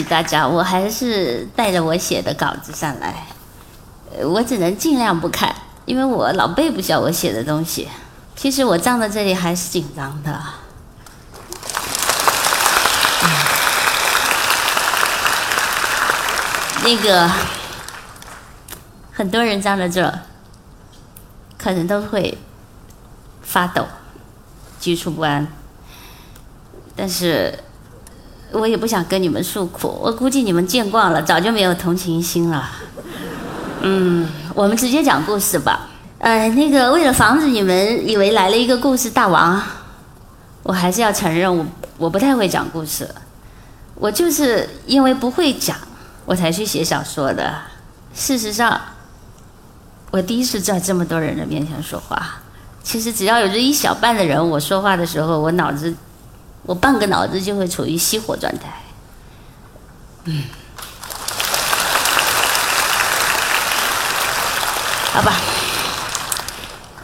大家，我还是带着我写的稿子上来，我只能尽量不看，因为我老背不下我写的东西。其实我站在这里还是紧张的。那个，很多人站在这，可能都会发抖、局促不安，但是我也不想跟你们诉苦，我估计你们见惯了，早就没有同情心了。嗯，我们直接讲故事吧。呃，那个为了防止你们以为来了一个故事大王，我还是要承认我我不太会讲故事，我就是因为不会讲，我才去写小说的。事实上，我第一次在这么多人的面前说话。其实只要有这一小半的人，我说话的时候，我脑子，我半个脑子就会处于熄火状态。嗯，好吧。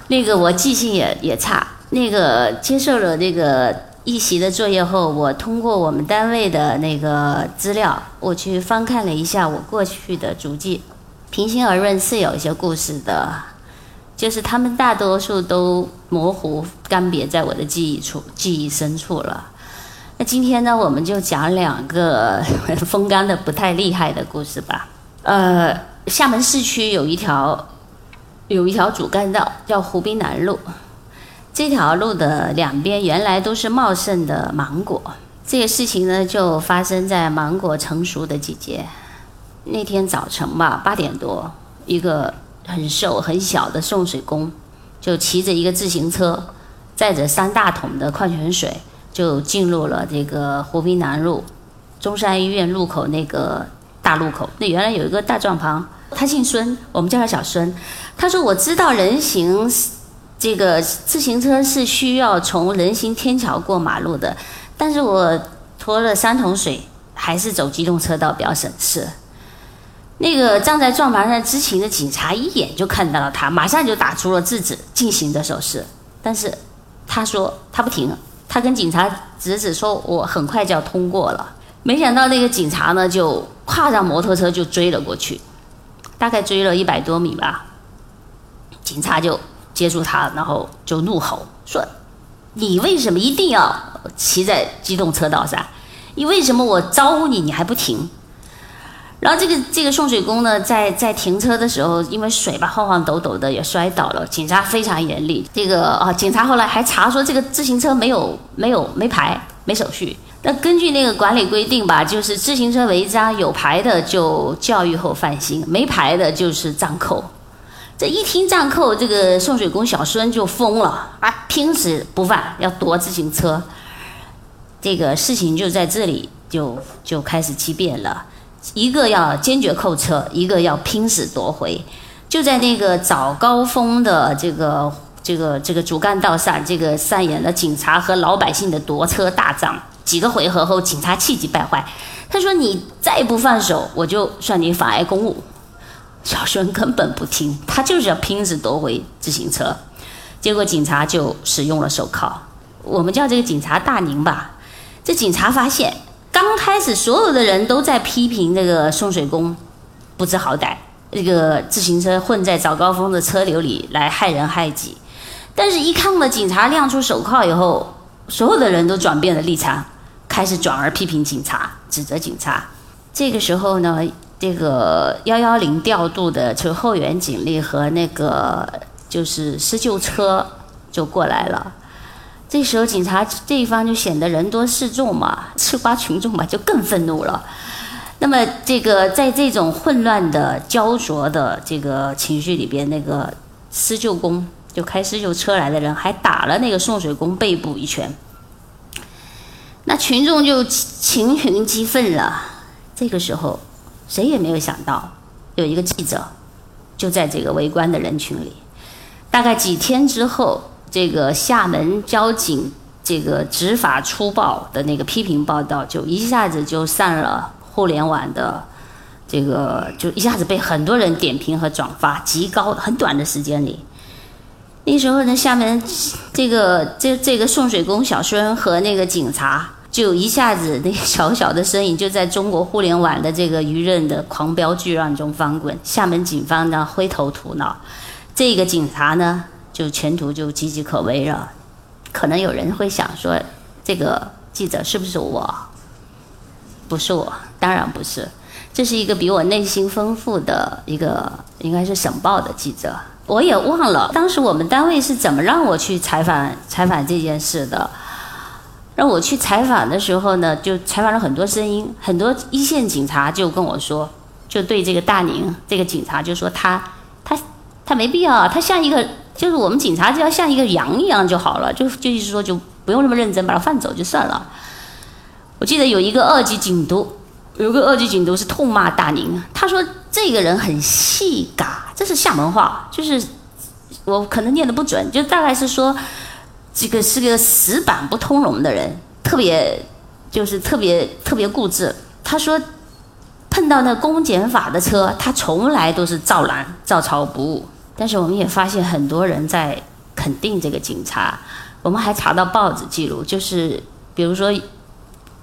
那个我记性也也差，那个接受了那个一席的作业后，我通过我们单位的那个资料，我去翻看了一下我过去的足迹，平心而论是有一些故事的，就是他们大多数都模糊干瘪在我的记忆处、记忆深处了。那今天呢，我们就讲两个 风干的不太厉害的故事吧。呃，厦门市区有一条。有一条主干道叫湖滨南路，这条路的两边原来都是茂盛的芒果。这个事情呢，就发生在芒果成熟的季节。那天早晨吧，八点多，一个很瘦很小的送水工，就骑着一个自行车，载着三大桶的矿泉水，就进入了这个湖滨南路中山医院路口那个大路口。那原来有一个大转盘。他姓孙，我们叫他小孙。他说：“我知道人行这个自行车是需要从人行天桥过马路的，但是我拖了三桶水，还是走机动车道比较省事。”那个站在撞盘上执勤的警察一眼就看到了他，马上就打出了制止进行的手势。但是他说他不停，他跟警察指指说：“我很快就要通过了。”没想到那个警察呢，就跨上摩托车就追了过去。大概追了一百多米吧，警察就接住他，然后就怒吼说：“你为什么一定要骑在机动车道上？你为什么我招呼你，你还不停？”然后这个这个送水工呢，在在停车的时候，因为水吧晃晃抖抖的也摔倒了。警察非常严厉，这个啊，警察后来还查说这个自行车没有没有没牌没手续。那根据那个管理规定吧，就是自行车违章有牌的就教育后放行，没牌的就是暂扣。这一听暂扣，这个送水工小孙就疯了啊，拼死不放，要夺自行车。这个事情就在这里就就开始激变了，一个要坚决扣车，一个要拼死夺回。就在那个早高峰的这个这个这个主干道上，这个上演了警察和老百姓的夺车大战。几个回合后，警察气急败坏，他说：“你再不放手，我就算你妨碍公务。”小孙根本不听，他就是要拼死夺回自行车。结果警察就使用了手铐，我们叫这个警察大宁吧。这警察发现，刚开始所有的人都在批评这个送水工不知好歹，这个自行车混在早高峰的车流里来害人害己。但是，一看到警察亮出手铐以后，所有的人都转变了立场。开始转而批评警察，指责警察。这个时候呢，这个幺幺零调度的就后援警力和那个就是施救车就过来了。这时候警察这一方就显得人多势众嘛，吃瓜群众嘛就更愤怒了。那么这个在这种混乱的焦灼的这个情绪里边，那个施救工就开施救车来的人还打了那个送水工背部一拳。那群众就群情激愤了。这个时候，谁也没有想到，有一个记者就在这个围观的人群里。大概几天之后，这个厦门交警这个执法粗暴的那个批评报道，就一下子就上了互联网的这个，就一下子被很多人点评和转发，极高很短的时间里。那时候呢，厦门这个这这个送水工小孙和那个警察。就一下子那小小的身影就在中国互联网的这个舆论的狂飙巨浪中翻滚。厦门警方呢灰头土脑，这个警察呢就前途就岌岌可危了。可能有人会想说，这个记者是不是我？不是我，当然不是。这是一个比我内心丰富的一个，应该是省报的记者。我也忘了当时我们单位是怎么让我去采访采访这件事的。让我去采访的时候呢，就采访了很多声音，很多一线警察就跟我说，就对这个大宁这个警察就说他他他没必要，他像一个就是我们警察就要像一个羊一样就好了，就就意思说就不用那么认真，把他放走就算了。我记得有一个二级警督。有个二级警督是痛骂大宁，他说这个人很细嘎，这是厦门话，就是我可能念的不准，就大概是说这个是个死板不通融的人，特别就是特别特别固执。他说碰到那公检法的车，他从来都是照拦照抄不误。但是我们也发现很多人在肯定这个警察，我们还查到报纸记录，就是比如说。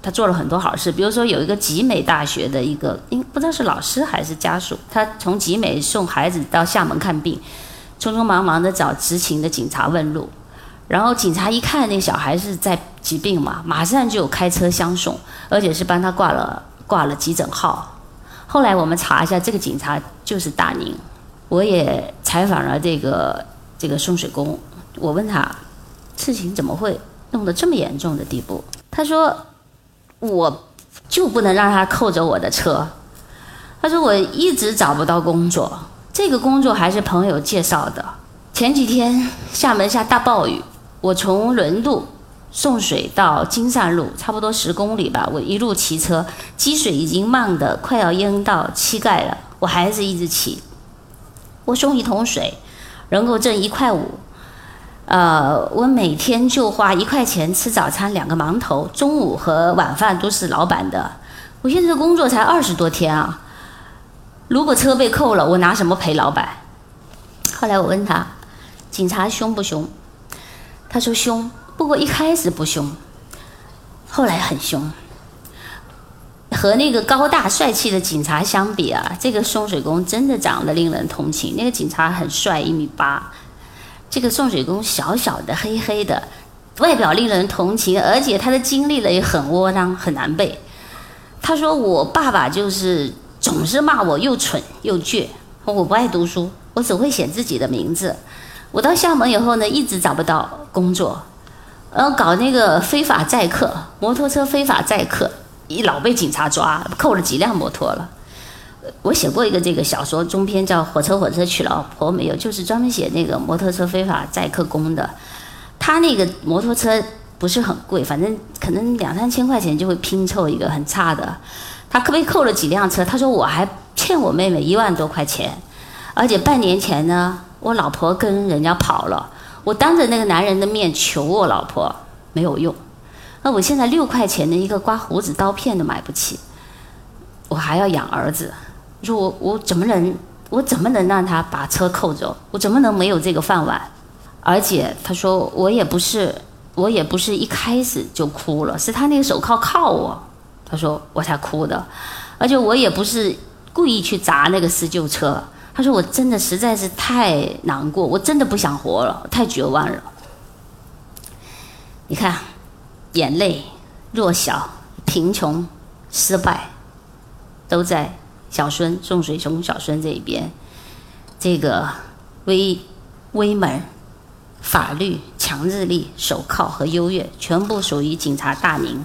他做了很多好事，比如说有一个集美大学的一个，应不知道是老师还是家属，他从集美送孩子到厦门看病，匆匆忙忙的找执勤的警察问路，然后警察一看那小孩是在疾病嘛，马上就开车相送，而且是帮他挂了挂了急诊号。后来我们查一下，这个警察就是大宁，我也采访了这个这个送水工，我问他事情怎么会弄得这么严重的地步，他说。我就不能让他扣着我的车。他说我一直找不到工作，这个工作还是朋友介绍的。前几天厦门下大暴雨，我从轮渡送水到金善路，差不多十公里吧。我一路骑车，积水已经漫得快要淹到膝盖了，我还是一直骑。我送一桶水，能够挣一块五。呃，我每天就花一块钱吃早餐，两个馒头，中午和晚饭都是老板的。我现在工作才二十多天啊，如果车被扣了，我拿什么赔老板？后来我问他，警察凶不凶？他说凶，不过一开始不凶，后来很凶。和那个高大帅气的警察相比啊，这个送水工真的长得令人同情。那个警察很帅，一米八。这个送水工小小的、黑黑的，外表令人同情，而且他的经历了也很窝囊、很难背。他说：“我爸爸就是总是骂我又蠢又倔，我不爱读书，我只会写自己的名字。我到厦门以后呢，一直找不到工作，然后搞那个非法载客，摩托车非法载客，老被警察抓，扣了几辆摩托了。”我写过一个这个小说中篇，叫《火车火车娶老婆》，没有，就是专门写那个摩托车非法载客工的。他那个摩托车不是很贵，反正可能两三千块钱就会拼凑一个很差的。他被扣了几辆车，他说我还欠我妹妹一万多块钱，而且半年前呢，我老婆跟人家跑了，我当着那个男人的面求我老婆没有用，那我现在六块钱的一个刮胡子刀片都买不起，我还要养儿子。说我我怎么能我怎么能让他把车扣走？我怎么能没有这个饭碗？而且他说我也不是我也不是一开始就哭了，是他那个手铐铐我，他说我才哭的。而且我也不是故意去砸那个施救车。他说我真的实在是太难过，我真的不想活了，太绝望了。你看，眼泪、弱小、贫穷、失败，都在。小孙送水从小孙这一边，这个威威猛、法律强制力、手铐和优越，全部属于警察大宁。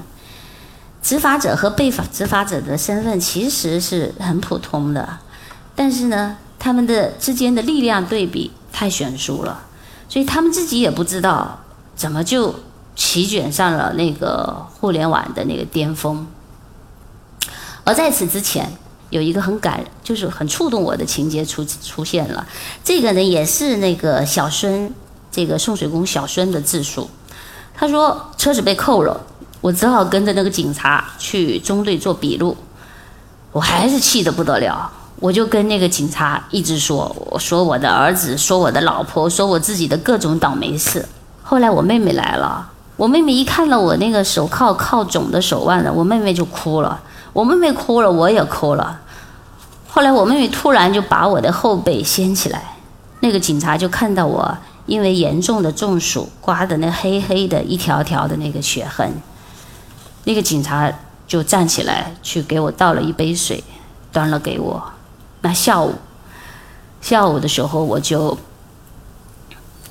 执法者和被法执法者的身份其实是很普通的，但是呢，他们的之间的力量对比太悬殊了，所以他们自己也不知道怎么就席卷上了那个互联网的那个巅峰。而在此之前。有一个很感，就是很触动我的情节出出现了。这个呢，也是那个小孙，这个送水工小孙的自述。他说车子被扣了，我只好跟着那个警察去中队做笔录。我还是气得不得了，我就跟那个警察一直说，我说我的儿子，说我的老婆，说我自己的各种倒霉事。后来我妹妹来了。我妹妹一看到我那个手铐铐肿的手腕了，我妹妹就哭了。我妹妹哭了，我也哭了。后来我妹妹突然就把我的后背掀起来，那个警察就看到我因为严重的中暑刮的那黑黑的一条条的那个血痕。那个警察就站起来去给我倒了一杯水，端了给我。那下午，下午的时候我就。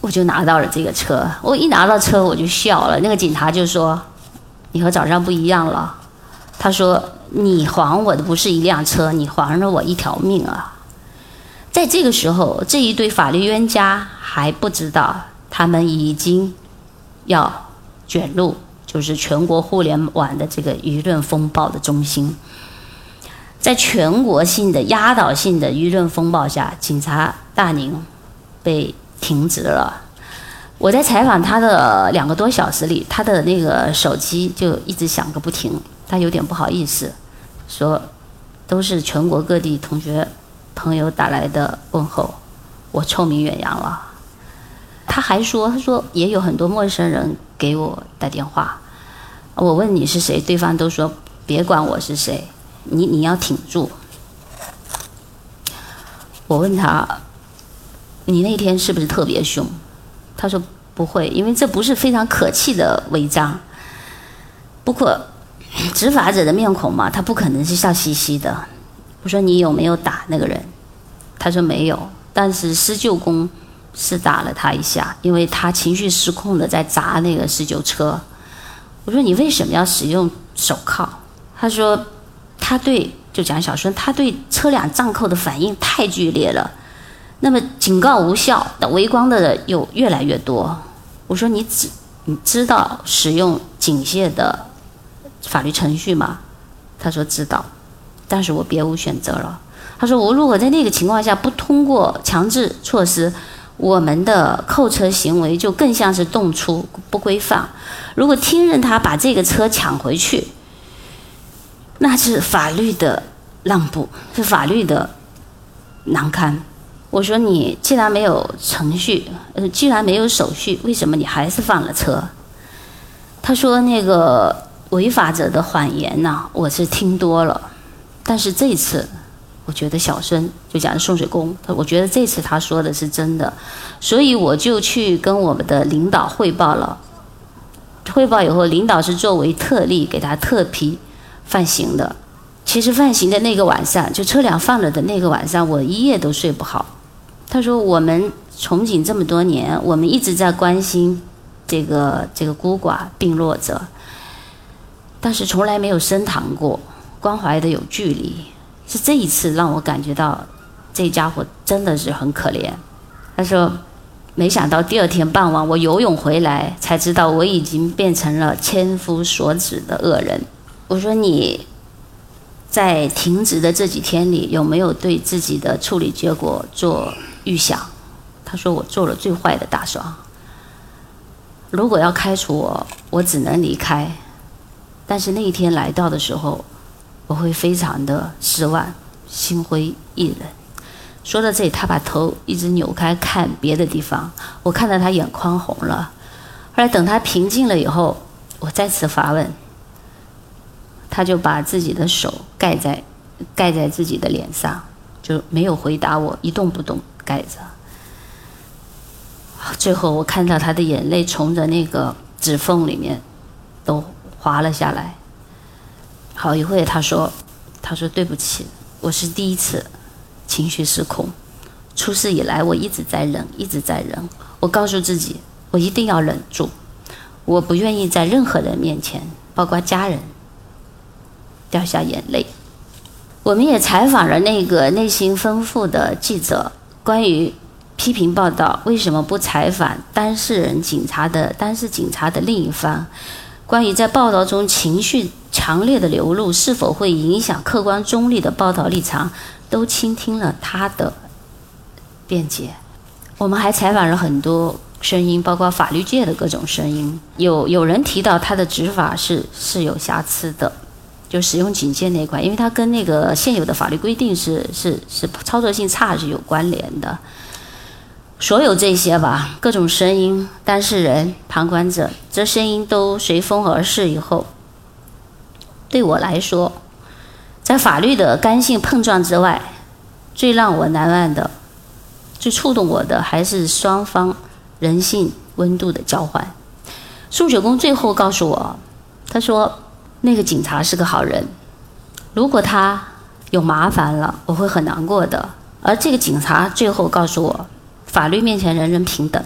我就拿到了这个车，我一拿到车我就笑了。那个警察就说：“你和早上不一样了。”他说：“你还我的不是一辆车，你还了我一条命啊！”在这个时候，这一对法律冤家还不知道，他们已经要卷入就是全国互联网的这个舆论风暴的中心。在全国性的压倒性的舆论风暴下，警察大宁被。停职了。我在采访他的两个多小时里，他的那个手机就一直响个不停。他有点不好意思，说都是全国各地同学朋友打来的问候，我臭名远扬了。他还说，他说也有很多陌生人给我打电话，我问你是谁，对方都说别管我是谁，你你要挺住。我问他。你那天是不是特别凶？他说不会，因为这不是非常可气的违章。不过，执法者的面孔嘛，他不可能是笑嘻嘻的。我说你有没有打那个人？他说没有，但是施救工是打了他一下，因为他情绪失控的在砸那个施救车。我说你为什么要使用手铐？他说他对就讲小孙，他对车辆暂扣的反应太剧烈了。那么警告无效，围观的人又越来越多。我说你知你知道使用警械的法律程序吗？他说知道，但是我别无选择了。他说我如果在那个情况下不通过强制措施，我们的扣车行为就更像是动粗不规范。如果听任他把这个车抢回去，那是法律的让步，是法律的难堪。我说你既然没有程序，呃，既然没有手续，为什么你还是放了车？他说那个违法者的谎言呐，我是听多了，但是这次我觉得小孙就讲送水工，他我觉得这次他说的是真的，所以我就去跟我们的领导汇报了。汇报以后，领导是作为特例给他特批放行的。其实放行的那个晚上，就车辆放了的那个晚上，我一夜都睡不好。他说：“我们从警这么多年，我们一直在关心这个这个孤寡病弱者，但是从来没有深谈过，关怀的有距离。是这一次让我感觉到，这家伙真的是很可怜。”他说：“没想到第二天傍晚，我游泳回来才知道，我已经变成了千夫所指的恶人。”我说：“你。”在停职的这几天里，有没有对自己的处理结果做预想？他说：“我做了最坏的打算。如果要开除我，我只能离开。但是那一天来到的时候，我会非常的失望，心灰意冷。”说到这里，他把头一直扭开看别的地方，我看到他眼眶红了。后来等他平静了以后，我再次发问。他就把自己的手盖在盖在自己的脸上，就没有回答我，一动不动盖着。最后我看到他的眼泪从着那个指缝里面都滑了下来。好一会，他说：“他说对不起，我是第一次情绪失控。出事以来，我一直在忍，一直在忍。我告诉自己，我一定要忍住，我不愿意在任何人面前，包括家人。”掉下眼泪。我们也采访了那个内心丰富的记者，关于批评报道为什么不采访当事人警察的当事警察的另一方？关于在报道中情绪强烈的流露是否会影响客观中立的报道立场，都倾听了他的辩解。我们还采访了很多声音，包括法律界的各种声音。有有人提到他的执法是是有瑕疵的。就使用警戒那一块，因为它跟那个现有的法律规定是是是操作性差是有关联的。所有这些吧，各种声音、当事人、旁观者，这声音都随风而逝以后，对我来说，在法律的干性碰撞之外，最让我难忘的、最触动我的，还是双方人性温度的交换。宋雪公最后告诉我，他说：“那个警察是个好人，如果他有麻烦了，我会很难过的。”而这个警察最后告诉我。法律面前人人平等，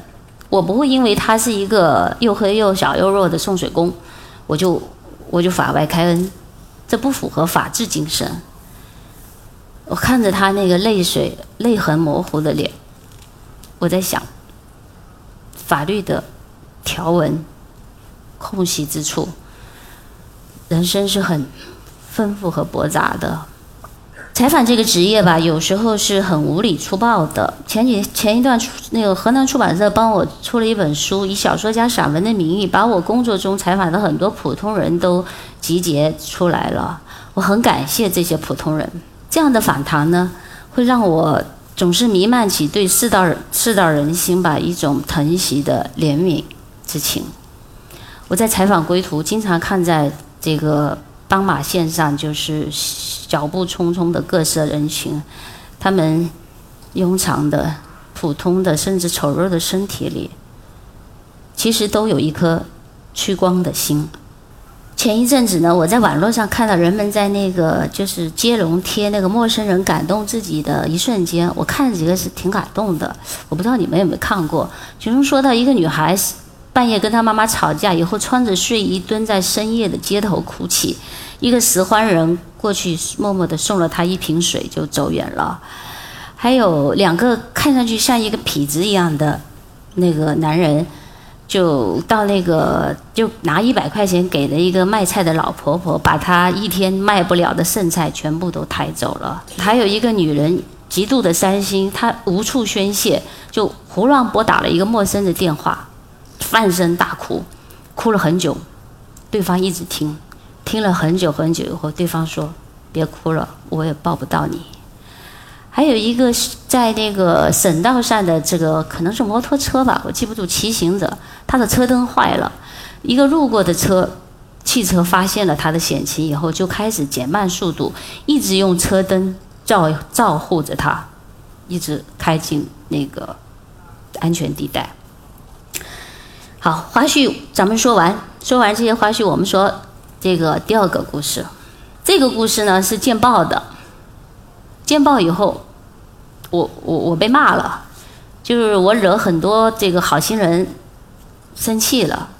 我不会因为他是一个又黑又小又弱的送水工，我就我就法外开恩，这不符合法治精神。我看着他那个泪水泪痕模糊的脸，我在想，法律的条文空隙之处，人生是很丰富和驳杂的。采访这个职业吧，有时候是很无理粗暴的。前几前一段，那个河南出版社帮我出了一本书，以小说家散文的名义，把我工作中采访的很多普通人都集结出来了。我很感谢这些普通人。这样的访谈呢，会让我总是弥漫起对世道世道人心吧一种疼惜的怜悯之情。我在采访归途，经常看在这个。斑马线上就是脚步匆匆的各色人群，他们庸常的、普通的，甚至丑陋的身体里，其实都有一颗趋光的心。前一阵子呢，我在网络上看到人们在那个就是接龙贴那个陌生人感动自己的一瞬间，我看了几个是挺感动的。我不知道你们有没有看过，其中说到一个女孩半夜跟他妈妈吵架以后，穿着睡衣蹲在深夜的街头哭泣。一个拾荒人过去，默默地送了他一瓶水，就走远了。还有两个看上去像一个痞子一样的那个男人，就到那个就拿一百块钱给了一个卖菜的老婆婆，把她一天卖不了的剩菜全部都抬走了。还有一个女人极度的伤心，她无处宣泄，就胡乱拨打了一个陌生的电话，放声大哭，哭了很久，对方一直听。听了很久很久以后，对方说：“别哭了，我也抱不到你。”还有一个在那个省道上的这个可能是摩托车吧，我记不住骑行者，他的车灯坏了，一个路过的车汽车发现了他的险情以后，就开始减慢速度，一直用车灯照照护着他，一直开进那个安全地带。好，花絮咱们说完，说完这些花絮，我们说。这个第二个故事，这个故事呢是见报的。见报以后，我我我被骂了，就是我惹很多这个好心人生气了。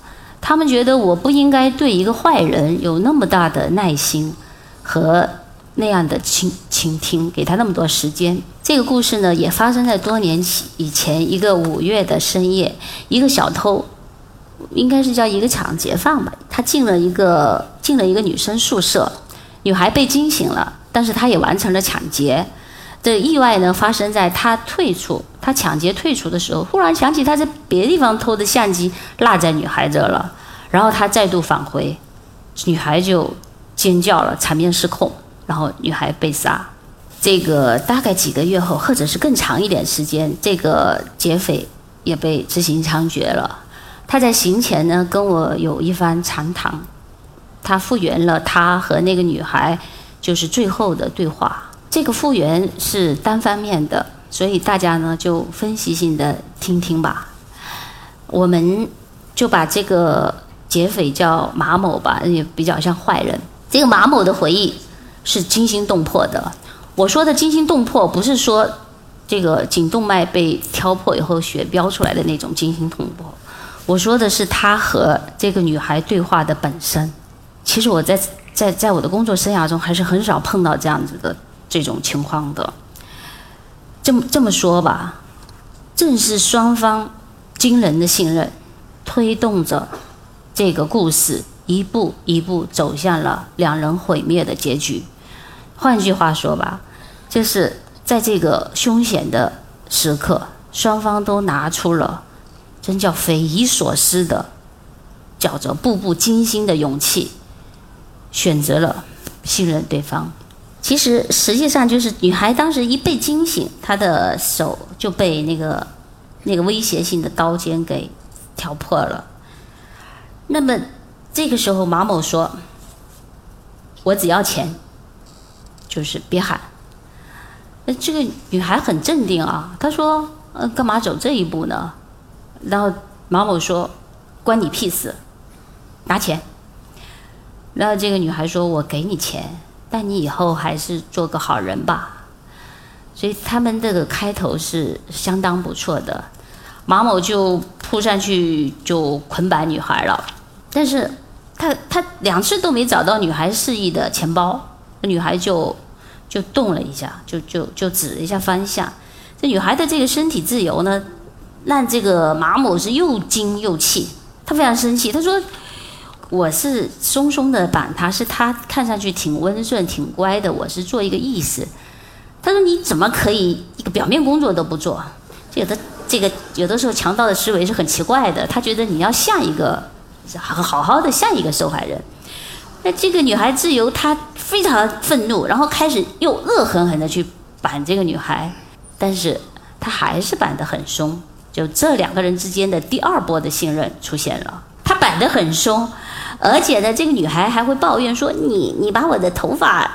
他们觉得我不应该对一个坏人有那么大的耐心和那样的倾倾听，给他那么多时间。这个故事呢也发生在多年以前，一个五月的深夜，一个小偷。应该是叫一个抢劫犯吧，他进了一个进了一个女生宿舍，女孩被惊醒了，但是他也完成了抢劫。这意外呢发生在他退出，他抢劫退出的时候，忽然想起他在别的地方偷的相机落在女孩这了，然后他再度返回，女孩就尖叫了，场面失控，然后女孩被杀。这个大概几个月后，或者是更长一点时间，这个劫匪也被执行枪决了。他在行前呢跟我有一番长谈，他复原了他和那个女孩就是最后的对话。这个复原是单方面的，所以大家呢就分析性的听听吧。我们就把这个劫匪叫马某吧，也比较像坏人。这个马某的回忆是惊心动魄的。我说的惊心动魄，不是说这个颈动脉被挑破以后血飙出来的那种惊心动魄。我说的是他和这个女孩对话的本身。其实我在在在我的工作生涯中还是很少碰到这样子的这种情况的。这么这么说吧，正是双方惊人的信任，推动着这个故事一步一步走向了两人毁灭的结局。换句话说吧，就是在这个凶险的时刻，双方都拿出了。真叫匪夷所思的，叫做步步惊心的勇气，选择了信任对方。其实实际上就是女孩当时一被惊醒，她的手就被那个那个威胁性的刀尖给挑破了。那么这个时候，马某说：“我只要钱，就是别喊。”那这个女孩很镇定啊，她说：“呃，干嘛走这一步呢？”然后马某说：“关你屁事，拿钱。”然后这个女孩说：“我给你钱，但你以后还是做个好人吧。”所以他们这个开头是相当不错的。马某就扑上去就捆绑女孩了，但是他他两次都没找到女孩示意的钱包，女孩就就动了一下，就就就指了一下方向。这女孩的这个身体自由呢，让这个马某是又惊又气，他非常生气，他说。我是松松的绑他，是他看上去挺温顺、挺乖的。我是做一个意思。他说：“你怎么可以一个表面工作都不做？有的这个有的时候强盗的思维是很奇怪的。他觉得你要像一个好好好的像一个受害人。那这个女孩自由，她非常愤怒，然后开始又恶狠狠的去绑这个女孩，但是她还是绑得很松。就这两个人之间的第二波的信任出现了。他绑得很松。”而且呢，这个女孩还会抱怨说：“你你把我的头发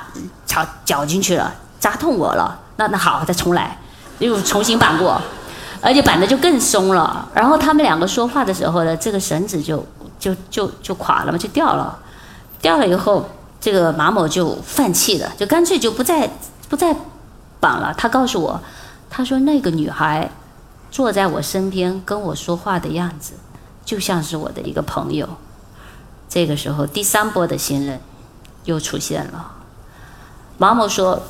绞绞进去了，扎痛我了。”那那好，再重来，又重新绑过，而且绑的就更松了。然后他们两个说话的时候呢，这个绳子就就就就垮了嘛，就掉了。掉了以后，这个马某就放弃了，就干脆就不再不再绑了。他告诉我，他说那个女孩坐在我身边跟我说话的样子，就像是我的一个朋友。这个时候，第三波的新人又出现了。马某说：“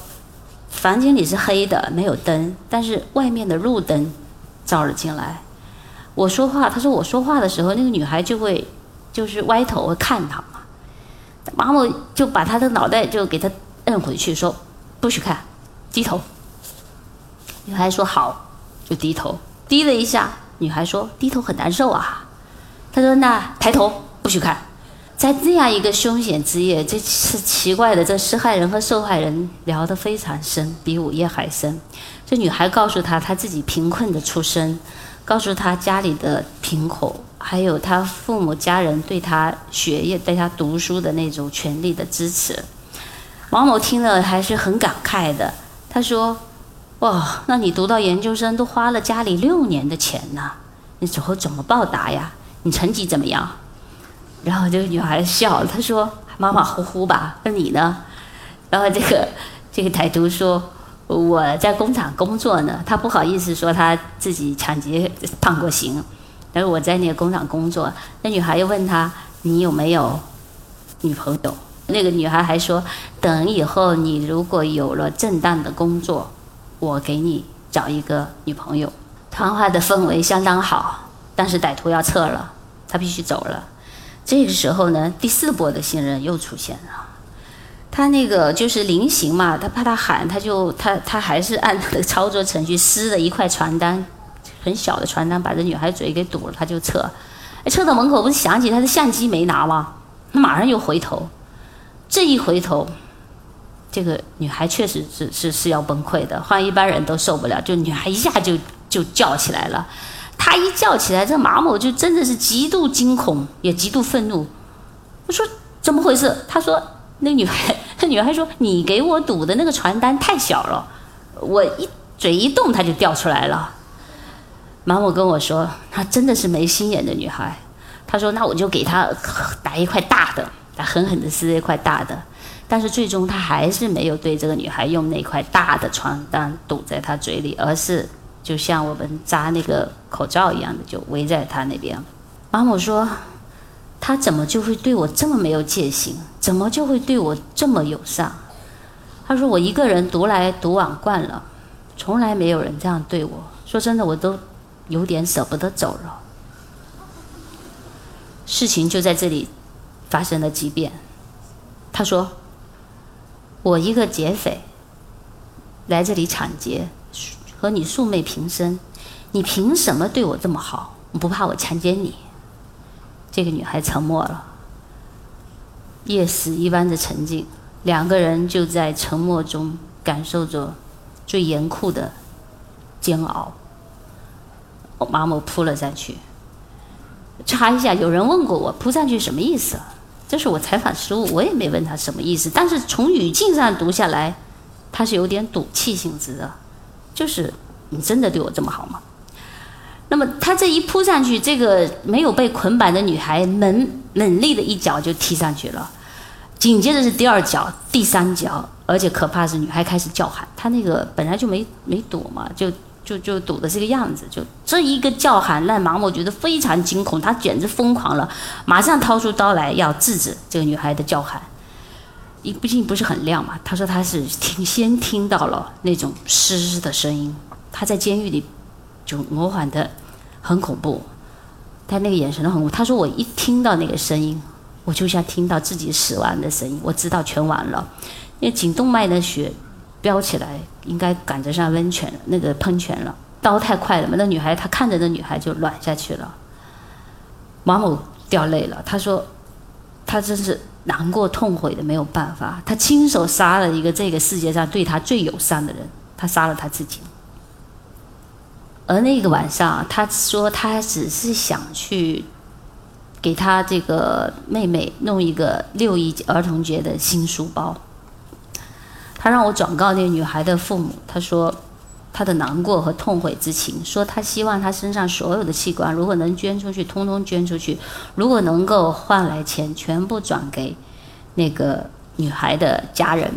房间里是黑的，没有灯，但是外面的路灯照了进来。我说话，他说我说话的时候，那个女孩就会就是歪头看他嘛。马某就把他的脑袋就给他摁回去，说不许看，低头。女孩说好，就低头，低了一下。女孩说低头很难受啊。他说那抬头，不许看。”在这样一个凶险之夜，这是奇怪的。这施害人和受害人聊得非常深，比午夜还深。这女孩告诉他，她自己贫困的出身，告诉他家里的贫苦，还有他父母家人对他学业、对他读书的那种全力的支持。王某听了还是很感慨的。他说：“哇，那你读到研究生都花了家里六年的钱呢，你之后怎么报答呀？你成绩怎么样？”然后这个女孩笑，她说：“马马虎虎吧。”那你呢？然后这个这个歹徒说：“我在工厂工作呢。”他不好意思说他自己抢劫判过刑，但是我在那个工厂工作。那女孩又问他：“你有没有女朋友？”那个女孩还说：“等以后你如果有了正当的工作，我给你找一个女朋友。”谈话的氛围相当好，但是歹徒要撤了，他必须走了。这个时候呢，第四波的新人又出现了。他那个就是临行嘛，他怕他喊，他就他他还是按他的操作程序撕了一块传单，很小的传单，把这女孩嘴给堵了，他就撤。哎，撤到门口不是想起他的相机没拿吗？他马上又回头。这一回头，这个女孩确实是是是要崩溃的，换一般人都受不了。就女孩一下就就叫起来了。他一叫起来，这马某就真的是极度惊恐，也极度愤怒。我说怎么回事？他说那女孩，那女孩说你给我堵的那个传单太小了，我一嘴一动，它就掉出来了。马某跟我说，她真的是没心眼的女孩。他说那我就给她打一块大的，他狠狠的撕一块大的。但是最终他还是没有对这个女孩用那块大的床单堵在她嘴里，而是。就像我们扎那个口罩一样的，就围在她那边。马某说：“他怎么就会对我这么没有戒心？怎么就会对我这么友善？”他说：“我一个人独来独往惯了，从来没有人这样对我。说真的，我都有点舍不得走了。”事情就在这里发生了几遍。他说：“我一个劫匪来这里抢劫。”和你素昧平生，你凭什么对我这么好？不怕我强奸你？这个女孩沉默了，夜死一般的沉静，两个人就在沉默中感受着最严酷的煎熬。马某扑了上去。查一下，有人问过我扑上去什么意思？这是我采访失误，我也没问他什么意思。但是从语境上读下来，他是有点赌气性质的，就是你真的对我这么好吗？那么他这一扑上去，这个没有被捆绑的女孩猛猛力的一脚就踢上去了，紧接着是第二脚、第三脚，而且可怕是女孩开始叫喊，她那个本来就没没躲嘛，就。就就堵的这个样子，就这一个叫喊让马某觉得非常惊恐，他简直疯狂了，马上掏出刀来要制止这个女孩的叫喊。一毕竟不是很亮嘛，他说他是听先听到了那种嘶嘶的声音，他在监狱里就模仿的很恐怖，他那个眼神都很恐怖。他说我一听到那个声音，我就像听到自己死亡的声音，我知道全完了，因为颈动脉的血。飙起来，应该赶得上温泉那个喷泉了。刀太快了嘛，那女孩她看着那女孩就软下去了。马某掉泪了，他说：“他真是难过痛悔的没有办法，他亲手杀了一个这个世界上对他最友善的人，他杀了他自己。而那个晚上，他说他只是想去给他这个妹妹弄一个六一儿童节的新书包。”他让我转告那个女孩的父母，他说他的难过和痛悔之情，说他希望他身上所有的器官如果能捐出去，通通捐出去；如果能够换来钱，全部转给那个女孩的家人。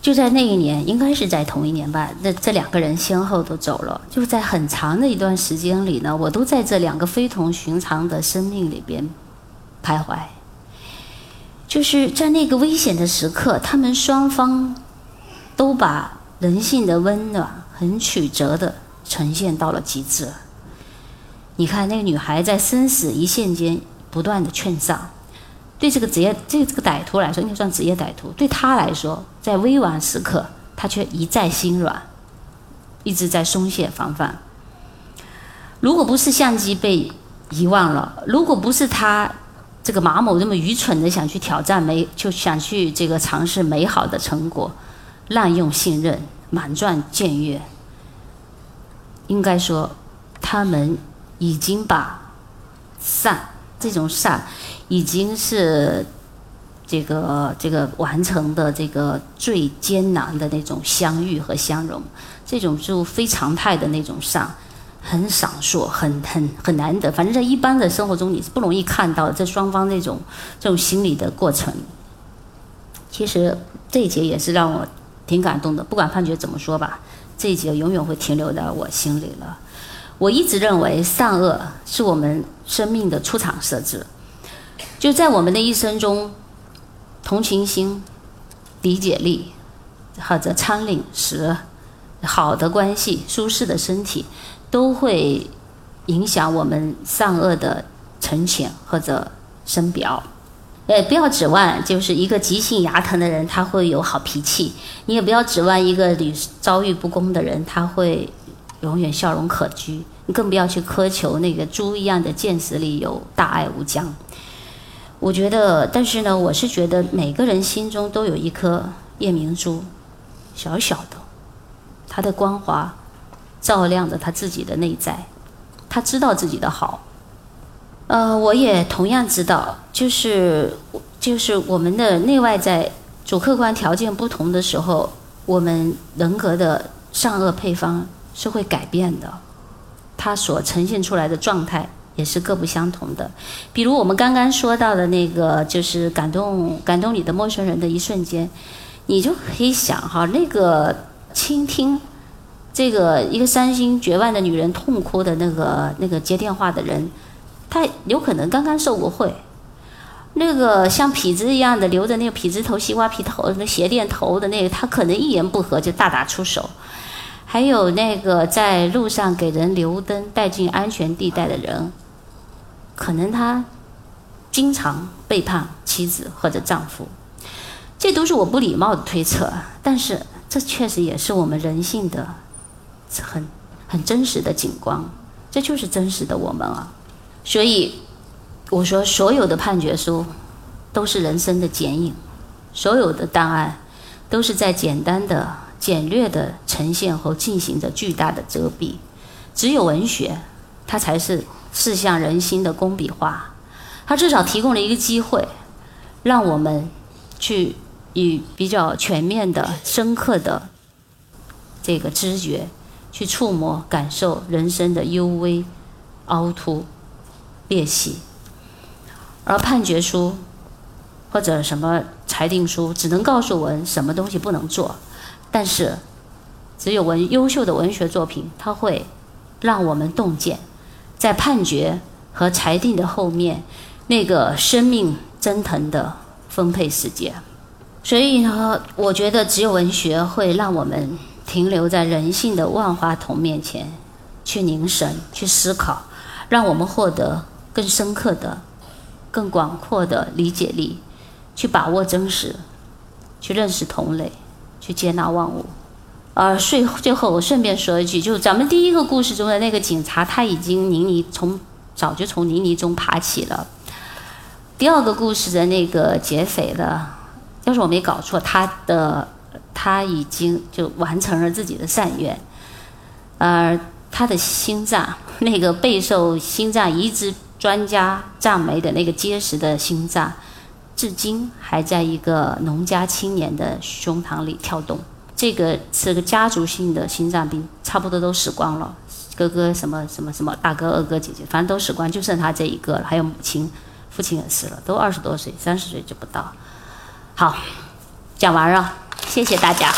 就在那一年，应该是在同一年吧，那这两个人先后都走了。就在很长的一段时间里呢，我都在这两个非同寻常的生命里边徘徊。就是在那个危险的时刻，他们双方都把人性的温暖很曲折的呈现到了极致。你看，那个女孩在生死一线间不断的劝上，对这个职业，这这个歹徒来说，应该算职业歹徒，对他来说，在危亡时刻，他却一再心软，一直在松懈防范。如果不是相机被遗忘了，如果不是他。这个马某这么愚蠢的想去挑战美，就想去这个尝试美好的成果，滥用信任，满赚僭越。应该说，他们已经把善这种善，已经是这个这个完成的这个最艰难的那种相遇和相融，这种就非常态的那种善。很少数，很很很难得。反正在一般的生活中，你是不容易看到这双方这种这种心理的过程。其实这一节也是让我挺感动的。不管判决怎么说吧，这一节永远会停留在我心里了。我一直认为善恶是我们生命的出厂设置，就在我们的一生中，同情心、理解力或者参领时，好的关系、舒适的身体。都会影响我们善恶的沉潜或者深表。哎，不要指望就是一个急性牙疼的人他会有好脾气，你也不要指望一个屡遭遇不公的人他会永远笑容可掬，你更不要去苛求那个猪一样的见识里有大爱无疆。我觉得，但是呢，我是觉得每个人心中都有一颗夜明珠，小小的，它的光华。照亮着他自己的内在，他知道自己的好。呃，我也同样知道，就是就是我们的内外在主客观条件不同的时候，我们人格的善恶配方是会改变的，它所呈现出来的状态也是各不相同的。比如我们刚刚说到的那个，就是感动感动你的陌生人的一瞬间，你就可以想哈，那个倾听。这个一个伤心绝望的女人痛哭的那个那个接电话的人，他有可能刚刚受过贿。那个像痞子一样的留着那个痞子头、西瓜皮头、那鞋垫头的那个，他可能一言不合就大打出手。还有那个在路上给人留灯带进安全地带的人，可能他经常背叛妻子或者丈夫。这都是我不礼貌的推测，但是这确实也是我们人性的。很很真实的景观，这就是真实的我们啊！所以我说，所有的判决书都是人生的剪影，所有的档案都是在简单的、简略的呈现和进行着巨大的遮蔽。只有文学，它才是刺向人心的工笔画。它至少提供了一个机会，让我们去以比较全面的、深刻的这个知觉，去触摸、感受人生的幽微、凹凸、裂隙。而判决书或者什么裁定书，只能告诉我们什么东西不能做。但是，只有文优秀的文学作品，它会让我们洞见，在判决和裁定的后面。那个生命蒸腾的丰沛世界，所以呢，我觉得只有文学会让我们停留在人性的万花筒面前，去凝神、去思考，让我们获得更深刻的、更广阔的理解力，去把握真实，去认识同类，去接纳万物。而最最后，我顺便说一句，就是咱们第一个故事中的那个警察，他已经泥泥从早就从泥泥中爬起了。第二个故事的那个劫匪的，要是我没搞错，他的他已经就完成了自己的善愿，而他的心脏，那个备受心脏移植专家赞美的那个结实的心脏，至今还在一个农家青年的胸膛里跳动。这个是个家族性的心脏病，差不多都死光了，哥哥什么什么什么，大哥、二哥、姐姐，反正都死光，就剩他这一个了，还有母亲。父亲也死了，都二十多岁，三十岁就不到。好，讲完了，谢谢大家。